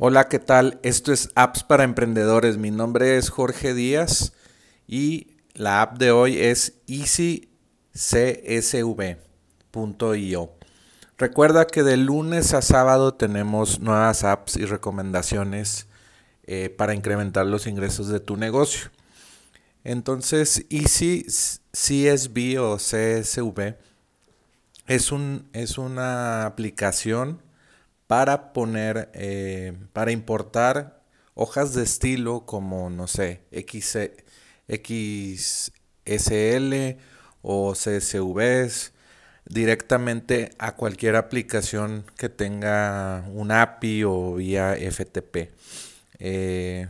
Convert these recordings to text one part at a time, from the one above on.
Hola, ¿qué tal? Esto es Apps para Emprendedores. Mi nombre es Jorge Díaz y la app de hoy es easycsv.io. Recuerda que de lunes a sábado tenemos nuevas apps y recomendaciones eh, para incrementar los ingresos de tu negocio. Entonces, Easy CSV o CSV es, un, es una aplicación para poner, eh, para importar hojas de estilo como, no sé, XSL o CSVs directamente a cualquier aplicación que tenga un API o vía FTP. Eh,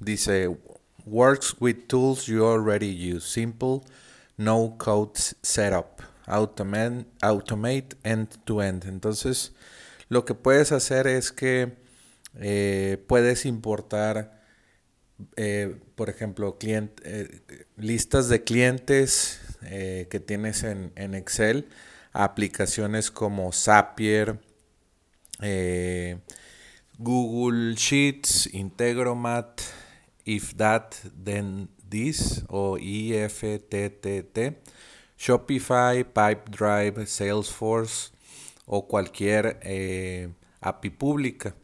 dice, works with tools you already use. Simple, no code setup. Automate, automate end to end. Entonces, lo que puedes hacer es que eh, puedes importar, eh, por ejemplo, eh, listas de clientes que tienes en, Excel, aplicaciones como Zapier, Google Sheets, Integromat, If That, Then This o IFTTT, Shopify, Pipedrive, Salesforce, o cualquier eh, API pública.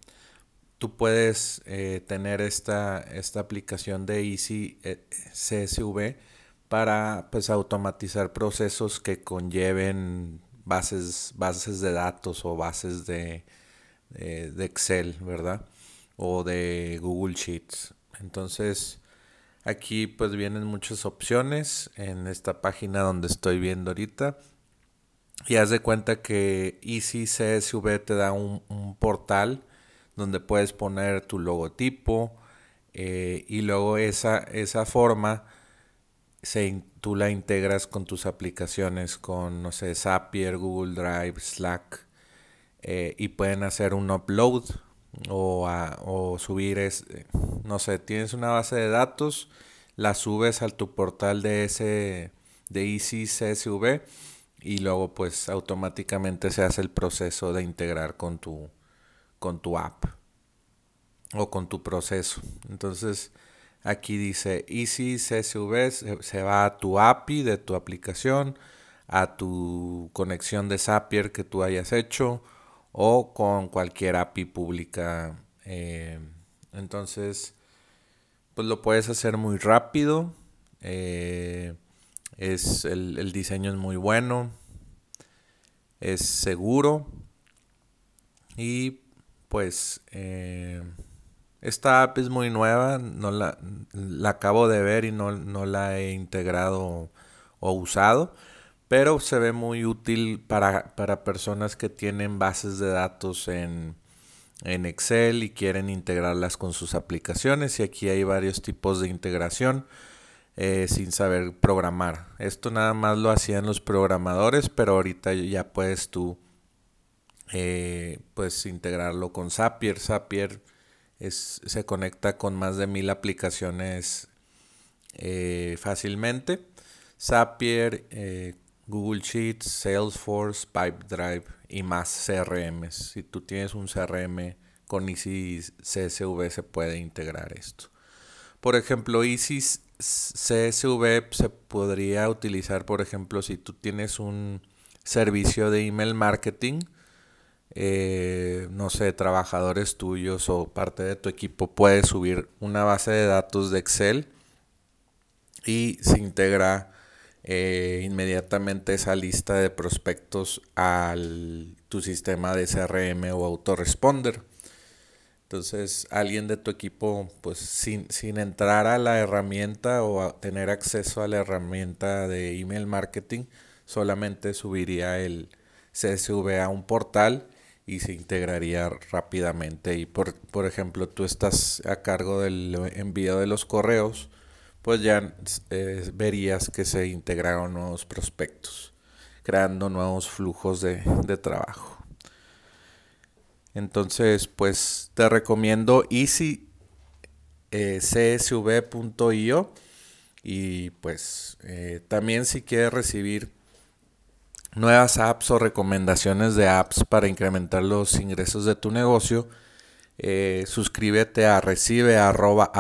Tú puedes eh, tener esta, esta, aplicación de Easy eh, CSV para pues, automatizar procesos que conlleven bases, bases de datos o bases de, de Excel, ¿verdad? O de Google Sheets. Entonces, aquí pues vienen muchas opciones en esta página donde estoy viendo ahorita. Y haz de cuenta que Easy CSV te da un, portal donde puedes poner tu logotipo eh, y luego esa, esa forma se, tú la integras con tus aplicaciones, con, no sé, Zapier, Google Drive, Slack, eh, y pueden hacer un upload o, o subir, es, no sé, tienes una base de datos, la subes a tu portal de, ese, de CSV y luego pues automáticamente se hace el proceso de integrar con tu, con tu app o con tu proceso. Entonces aquí dice Easy CSV se va a tu API de tu aplicación, a tu conexión de Zapier que tú hayas hecho o con cualquier API pública. Eh, entonces pues lo puedes hacer muy rápido. Eh, es el, diseño es muy bueno, es seguro y pues eh, esta app es muy nueva, no la, la acabo de ver y no, la he integrado o usado, pero se ve muy útil para, para personas que tienen bases de datos en, en Excel y quieren integrarlas con sus aplicaciones y aquí hay varios tipos de integración. Eh, sin saber programar. Esto nada más lo hacían los programadores, pero ahorita ya puedes tú eh, pues integrarlo con Zapier. Zapier es, se conecta con más de mil aplicaciones eh, fácilmente. Zapier, Google Sheets, Salesforce, Pipedrive y más CRMs. Si tú tienes un CRM con Easy CSV se puede integrar esto. Por ejemplo, Easy CSV se podría utilizar, por ejemplo, si tú tienes un servicio de email marketing, eh, no sé, trabajadores tuyos o parte de tu equipo, puedes subir una base de datos de Excel y se integra eh, inmediatamente esa lista de prospectos al tu sistema de CRM o autoresponder. Entonces, alguien de tu equipo, pues sin, entrar a la herramienta o tener acceso a la herramienta de email marketing, solamente subiría el CSV a un portal y se integraría rápidamente. Y por, por ejemplo, tú estás a cargo del envío de los correos, pues ya eh, verías que se integraron nuevos prospectos, creando nuevos flujos de trabajo. Entonces, pues te recomiendo easycsv.io y pues eh, también si quieres recibir nuevas apps o recomendaciones de apps para incrementar los ingresos de tu negocio, Eh, suscríbete a recibe arroba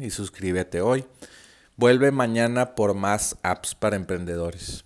y suscríbete hoy. Vuelve mañana por más apps para emprendedores.